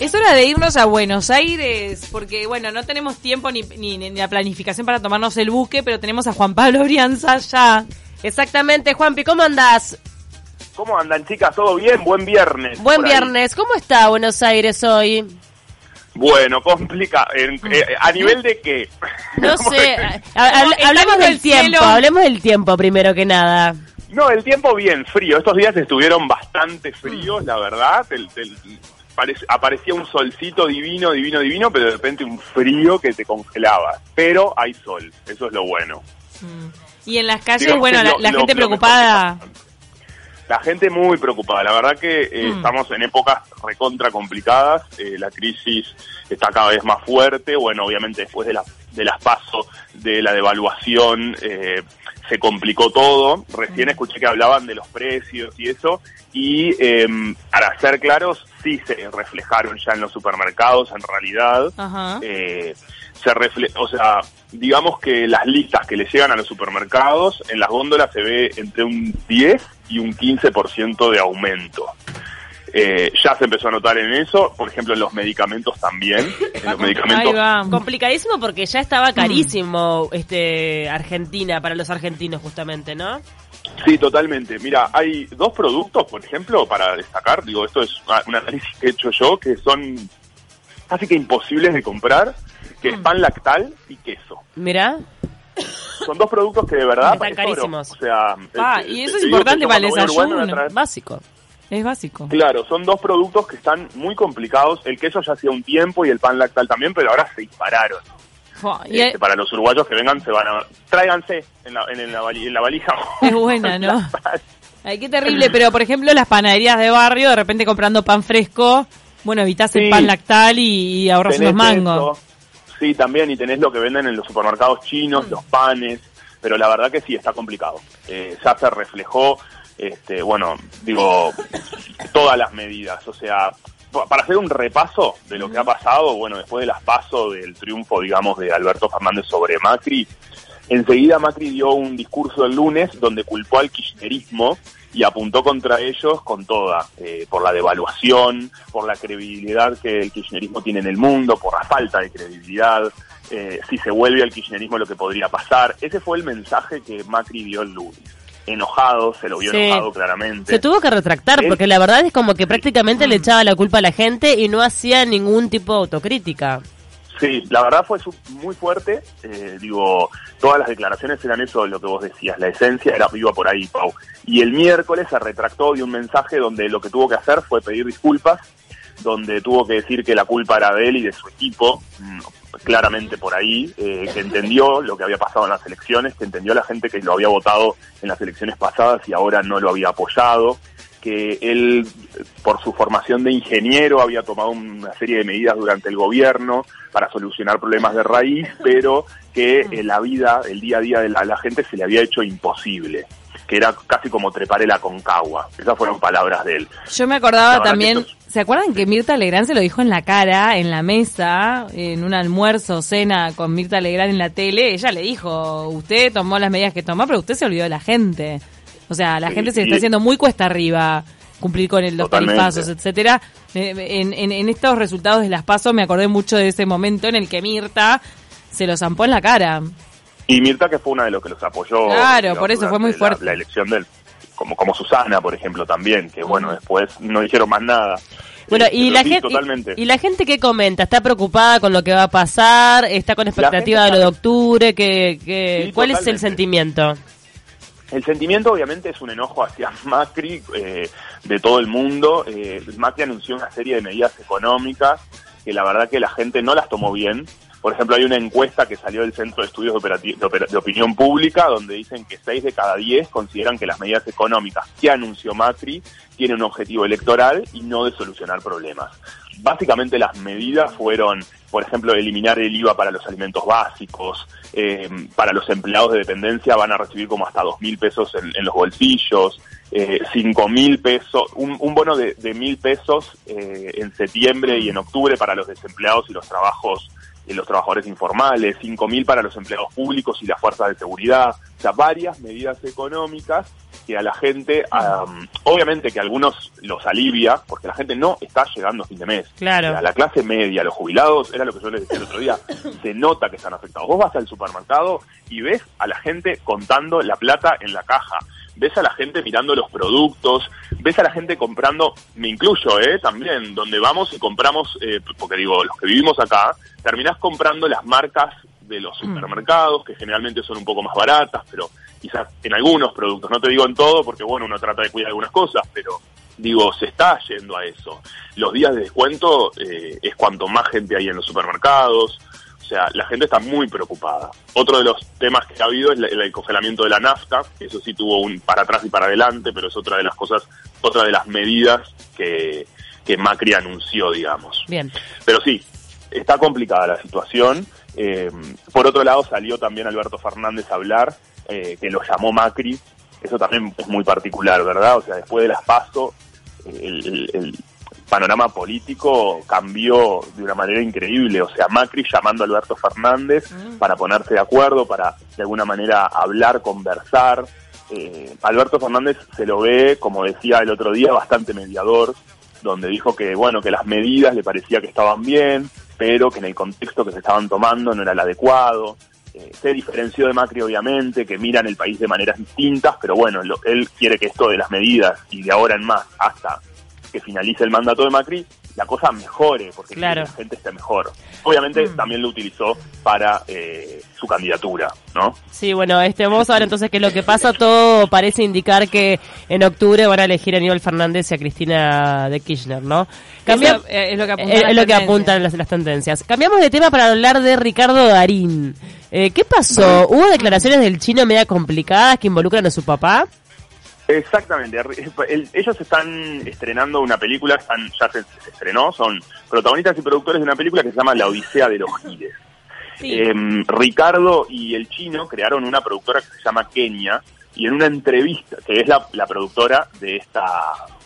Es hora de irnos a Buenos Aires, porque bueno, no tenemos tiempo ni, ni, ni la planificación para tomarnos el buque, pero tenemos a Juan Pablo Brianza ya. Exactamente, Juanpi, ¿cómo andás? ¿Cómo andan, chicas? ¿Todo bien? Buen viernes. Buen por ahí. viernes, ¿cómo está Buenos Aires hoy? Bueno, complica. en- eh, ¿A nivel de qué? No sé, ha- ha- Como está hablemos del cielo. tiempo, hablemos del tiempo primero que nada. No, el tiempo bien, frío. Estos días estuvieron bastante fríos, la verdad. El- el- aparecía un solcito divino, divino, divino, pero de repente un frío que te congelaba. Pero hay sol, eso es lo bueno. Y en las calles, Digamos bueno, la, lo- la lo- gente lo preocupada. La gente muy preocupada, la verdad que eh, Mm. estamos en épocas recontra complicadas, eh, la crisis está cada vez más fuerte, bueno, obviamente después de, la, de las pasos, de la devaluación, eh, se complicó todo, recién escuché que hablaban de los precios y eso, y eh, para ser claros, sí se reflejaron ya en los supermercados en realidad, Ajá. eh, se refle o sea, digamos que las listas que le llegan a los supermercados, en las góndolas se ve entre un 10 y un 15% de aumento. Eh, ya se empezó a notar en eso, por ejemplo en los medicamentos también. En los medicamentos va. Complicadísimo porque ya estaba carísimo este Argentina para los argentinos justamente, ¿no? Sí, totalmente. Mira, hay dos productos, por ejemplo, para destacar, digo, esto es un análisis que he hecho yo, que son casi que imposibles de comprar, que es pan lactal y queso. Mirá, Son dos productos que de verdad... Están oro. carísimos. O sea, Ah, eh, y te- eso es importante para el desayuno. básico. Es básico. Claro, son dos productos que están muy complicados. El queso ya hacía un tiempo y el pan lactal también, pero ahora se dispararon. Este, para los uruguayos que vengan, se van a... Tráiganse en la, en, la, vali- en la valija. Es buena, ¿no? Ay, qué terrible, pero por ejemplo las panaderías de barrio, de repente comprando pan fresco, bueno, evitas el Sí. pan lactal y, y ahorras unos mangos. eso. Sí, también, y tenés lo que venden en los supermercados chinos, Mm. los panes, pero la verdad que sí, está complicado. Eh, ya se reflejó, este, bueno, digo, todas las medidas, o sea, pa- para hacer un repaso de lo que ha pasado, bueno, después de las pasos del triunfo, digamos, de Alberto Fernández sobre Macri, enseguida Macri dio un discurso el lunes donde culpó al kirchnerismo y apuntó contra ellos con toda, eh, por la devaluación, por la credibilidad que el kirchnerismo tiene en el mundo, por la falta de credibilidad, eh, si se vuelve al kirchnerismo lo que podría pasar. Ese fue el mensaje que Macri dio el lunes. Enojado, se lo vio Sí. enojado claramente. Se tuvo que retractar porque la verdad es como que prácticamente le echaba la culpa a la gente y no hacía ningún tipo de autocrítica. Sí, la verdad fue muy fuerte. eh, digo, todas las declaraciones eran eso, lo que vos decías. La esencia era iba por ahí, Pau. Y el miércoles se retractó de un mensaje donde lo que tuvo que hacer fue pedir disculpas, donde tuvo que decir que la culpa era de él y de su equipo, mm, claramente por ahí, eh, que entendió lo que había pasado en las elecciones, que entendió la gente que lo había votado en las elecciones pasadas y ahora no lo había apoyado que él, por su formación de ingeniero, había tomado una serie de medidas durante el gobierno para solucionar problemas de raíz, pero que eh, la vida, el día a día de la gente se le había hecho imposible, que era casi como trepar el aconcagua. Esas fueron palabras de él. Yo me acordaba también, ¿se acuerdan que Mirta Legrand se lo dijo en la cara, en la mesa, en un almuerzo, cena con Mirta Legrand en la tele? Ella le dijo, usted tomó las medidas que tomó, pero usted se olvidó de la gente. O sea, la Sí, gente se y- está haciendo muy cuesta arriba cumplir con el, los Totalmente. tarifazos, etcétera. Eh, En, en, en estos resultados de las pasos me acordé mucho de ese momento en el que Mirta se lo zampó en la cara. Y Mirta, que fue una de los que los apoyó. Claro, por eso fue muy la- fuerte. La, elección del. Como, como Susana, por ejemplo, también, que bueno, después no dijeron más nada. Bueno, Eh, y la gente Totalmente. y, la gente que comenta, está preocupada con lo que va a pasar, está con expectativa de lo de octubre, que, que Sí, ¿cuál es el sentimiento? El sentimiento obviamente es un enojo hacia Macri eh, de todo el mundo. Eh, Macri anunció una serie de medidas económicas que la verdad que la gente no las tomó bien. Por ejemplo, hay una encuesta que salió del Centro de Estudios de, Opinión Pública donde dicen que 6 de cada 10 consideran que las medidas económicas que anunció Macri tienen un objetivo electoral y no de solucionar problemas. Básicamente las medidas fueron, por ejemplo, eliminar el IVA para los alimentos básicos, eh, para los empleados de dependencia van a recibir como hasta dos mil pesos en, los bolsillos, eh, cinco mil pesos, un, bono de, mil pesos eh, en septiembre y en octubre para los desempleados y los trabajos los trabajadores informales, cinco mil para los empleados públicos y las fuerzas de seguridad, o sea, varias medidas económicas que a la gente, am, obviamente que a algunos los alivia, porque la gente no está llegando a fin de mes. Claro. A la clase media, los jubilados, era lo que yo les decía el otro día, se nota que están afectados. Vos vas al supermercado y ves a la gente contando la plata en la caja. Ves a la gente mirando los productos, ves a la gente comprando, me incluyo, ¿eh? También, donde vamos y compramos, eh, porque digo, los que vivimos acá, terminás comprando las marcas de los supermercados, que generalmente son un poco más baratas, pero quizás en algunos productos, no te digo en todo, porque bueno, uno trata de cuidar algunas cosas, pero digo, se está yendo a eso. Los días de descuento eh, es cuanto más gente hay en los supermercados, o sea, la gente está muy preocupada. Otro de los temas que ha habido es el congelamiento de la nafta, que eso sí tuvo un para atrás y para adelante, pero es otra de las cosas, otra de las medidas que, que Macri anunció, digamos. Bien. Pero sí, está complicada la situación. Eh, por otro lado, salió también Alberto Fernández a hablar, eh, que lo llamó Macri. Eso también es muy particular, ¿verdad? O sea, después de las PASO, el- el panorama político cambió de una manera increíble. O sea, Macri llamando a Alberto Fernández para ponerse de acuerdo, para de alguna manera hablar, conversar. Eh, Alberto Fernández se lo ve, como decía el otro día, bastante mediador, donde dijo que bueno que las medidas le parecía que estaban bien, pero que en el contexto que se estaban tomando no era el adecuado. Eh, se diferenció de Macri obviamente, que miran el país de maneras distintas, pero bueno, lo- él quiere que esto de las medidas y de ahora en más hasta que finalice el mandato de Macri, la cosa mejore, porque Claro. que la gente esté mejor. Obviamente también lo utilizó para eh, su candidatura, ¿no? Sí, bueno, este, vamos a ver entonces qué es lo que pasa. Todo parece indicar que en octubre van a elegir a Aníbal Fernández y a Cristina de Kirchner, ¿no? Cambia- eh, es lo que apuntan es, las es lo que tendencias. apuntan las, las tendencias. Cambiamos de tema para hablar de Ricardo Darín. Eh, ¿Qué pasó? ¿Hubo declaraciones del chino media complicadas que involucran a su papá? Exactamente. El- ellos están estrenando una película, están, ya se, estrenó, son protagonistas y productores de una película que se llama La Odisea de los Giles. Em, Ricardo y el chino crearon una productora que se llama Kenia y en una entrevista, que es la, la productora de esta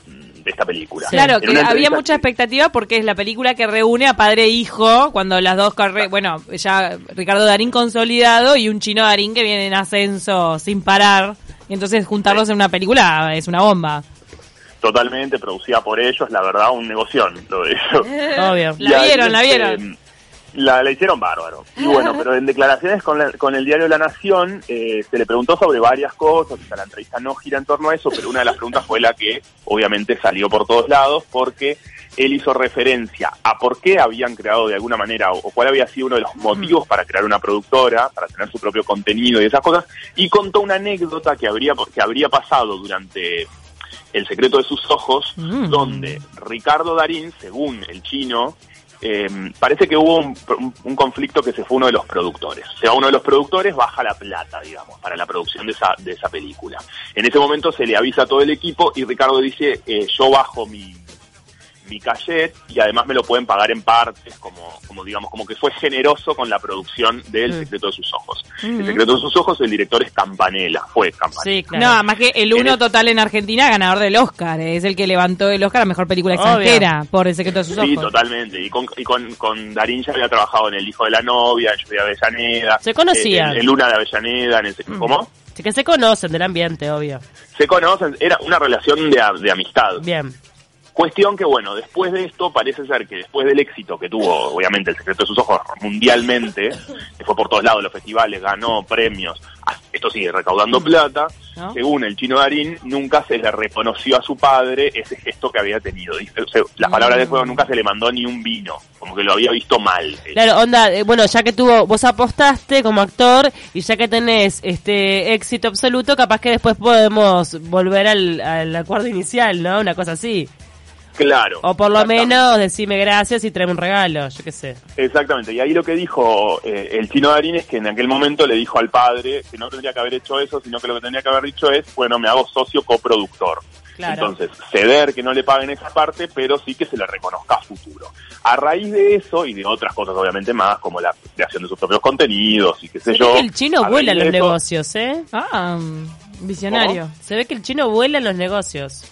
de esta película. Claro, que había mucha expectativa porque es la película que reúne a padre e hijo cuando las dos carreras, bueno, ya Ricardo Darín consolidado y un chino Darín que viene en ascenso sin parar. Y entonces juntarlos en una película es una bomba. totalmente producida por ellos, la verdad, un negoción lo de ellos. Obvio. La vieron, la este, vieron. La, la hicieron bárbaro. Y bueno, pero en declaraciones con, la- con el diario La Nación eh, se le preguntó sobre varias cosas, o sea, la entrevista no gira en torno a eso, pero una de las preguntas fue la que obviamente salió por todos lados, porque él hizo referencia a por qué habían creado de alguna manera, o, o cuál había sido uno de los motivos para crear una productora, para tener su propio contenido y esas cosas, y contó una anécdota que habría, que habría pasado durante el secreto de sus ojos, Mm. donde Ricardo Darín, según el chino, eh, parece que hubo un, un- un conflicto que se fue uno de los productores. O sea, uno de los productores baja la plata, digamos, para la producción de esa, de esa película. En ese momento se le avisa a todo el equipo y Ricardo dice, eh, yo bajo mi, mi cachet y además me lo pueden pagar en partes, como, como digamos, como que fue generoso con la producción del Mm. Secreto de sus ojos. El Secreto de sus ojos, el director es Campanella, fue Campanella. Sí, claro. No, además que el uno total en Argentina, ganador del Oscar. Es el que levantó el Oscar a Mejor Película Obvio. Extranjera por El Secreto de sus Sí, Ojos. totalmente. Y con, y con, con Darín ya había trabajado en El Hijo de la Novia, en Lluvia de Avellaneda. Se conocían. eh, En, en Luna de Avellaneda, en ese, ¿cómo? Sí, que se conocen del ambiente, obvio. Se conocen, era una relación de, de amistad. Bien. Cuestión que, bueno, después de esto, parece ser que después del éxito que tuvo, obviamente, El Secreto de sus Ojos mundialmente, que fue por todos lados los festivales, ganó premios, ah, esto sigue recaudando plata, ¿No? según el chino Darín, nunca se le reconoció a su padre ese gesto que había tenido. O sea, las palabras de fuego nunca se le mandó ni un vino, como que lo había visto mal. Claro, onda, eh, bueno, ya que tuvo, vos apostaste como actor y ya que tenés este éxito absoluto, capaz que después podemos volver al, al acuerdo inicial, ¿no? Una cosa así. Claro. O por lo menos decime gracias y tráeme un regalo, yo qué sé. Exactamente, y ahí lo que dijo eh, el chino Darín es que en aquel momento le dijo al padre que no tendría que haber hecho eso, sino que lo que tendría que haber dicho es, bueno, me hago socio coproductor. Claro. Entonces, ceder que no le paguen esa parte, pero sí que se le reconozca a futuro. A raíz de eso y de otras cosas obviamente más, como la creación de sus propios contenidos y qué sé Se yo. ve que el chino a vuela en los eso- negocios, ¿eh? Ah, visionario. Se ve que el chino vuela en los negocios.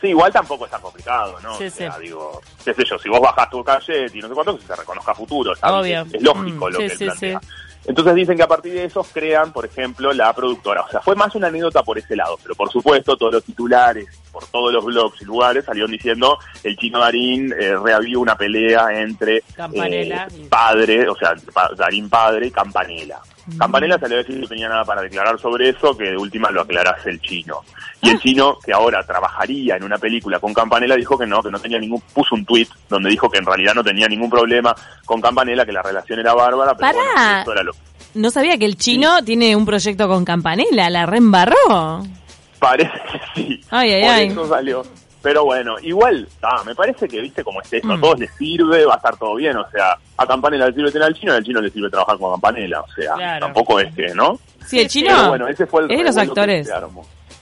Sí, igual tampoco es tan complicado, ¿no? Sí, o sea, sí. digo, qué sé yo, si vos bajás tu calle y no sé cuánto, que se reconozca futuro, ¿sabes? Obvio. Es, es lógico Mm, lo sí, que él plantea. Entonces dicen que a partir de eso crean, por ejemplo, la productora. O sea, fue más una anécdota por ese lado, pero por supuesto todos los titulares, por todos los blogs y lugares salieron diciendo el chino Darín eh, reavió una pelea entre Campanella. eh, padre, o sea, pa- Darín padre y Campanella. Campanella salió a decir que no tenía nada para declarar sobre eso, que de última lo aclarase el chino. Y el chino, que ahora trabajaría en una película con Campanella, dijo que no, que no tenía ningún, puso un tweet donde dijo que en realidad no tenía ningún problema con Campanella, que la relación era bárbara, pero bueno, que eso era lo No sabía que el chino tiene un proyecto con Campanella, la reembarró. Parece que sí. Ay, ay, Por ay. eso salió. Pero bueno, igual, ah, me parece que, viste, como es esto, Mm. a todos les sirve, va a estar todo bien. O sea, a Campanella le sirve tener al chino y al chino le sirve trabajar con Campanella. O sea, Claro. tampoco es que, ¿no? Sí, el chino Pero bueno, ese fue el es de los que actores.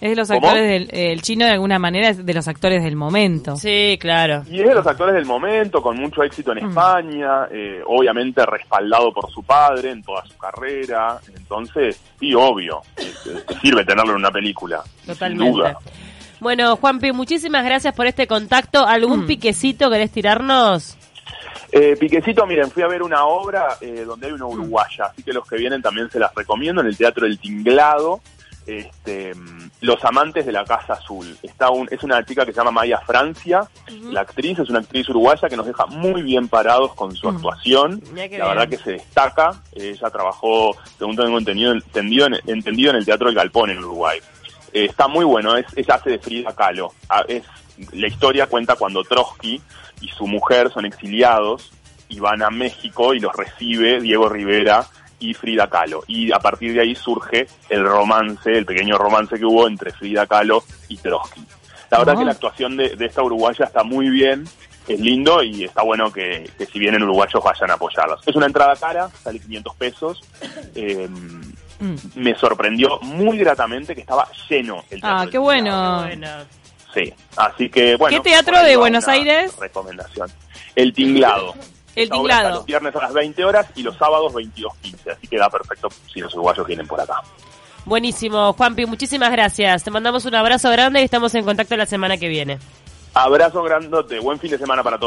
Es de los ¿Cómo? actores del el chino de alguna manera es de los actores del momento. Sí, claro. Y es de los actores del momento, con mucho éxito en Mm. España, eh, obviamente respaldado por su padre en toda su carrera. Entonces, sí, obvio, eh, te sirve tenerlo en una película. sin Totalmente. duda. Bueno, Juanpi, muchísimas gracias por este contacto. ¿Algún Mm. piquecito querés tirarnos? Eh, Piquecito, miren, fui a ver una obra eh, donde hay una uruguaya, así que los que vienen también se las recomiendo, en el Teatro del Tinglado, este, mm, Los Amantes de la Casa Azul. Está un, es una chica que se llama Maya Francia, la actriz, es una actriz uruguaya que nos deja muy bien parados con su Mm. actuación, la verdad que se destaca, ella trabajó, según tengo entendido, entendido, en, entendido en el Teatro del Galpón en Uruguay. Eh, está muy bueno, es, ella hace de Frida Kahlo. Ah, es, la historia cuenta cuando Trotsky y su mujer son exiliados y van a México y los recibe Diego Rivera y Frida Kahlo. Y a partir de ahí surge el romance, el pequeño romance que hubo entre Frida Kahlo y Trotsky. La verdad Ah. que la actuación de, de esta uruguaya está muy bien, es lindo y está bueno que, que si vienen uruguayos vayan a apoyarlos. Es una entrada cara, sale 500 pesos. Eh, Mm. me sorprendió muy gratamente que estaba lleno el teatro Ah, qué bueno. Bueno. Sí, así que bueno. ¿Qué teatro de Buenos Aires? Recomendación. El Tinglado. El Tinglado. Los viernes a las 20 horas y los sábados 22.15, así que da perfecto si los uruguayos vienen por acá. Buenísimo, Juanpi, muchísimas gracias. Te mandamos un abrazo grande y estamos en contacto la semana que viene. Abrazo grandote, buen fin de semana para todos.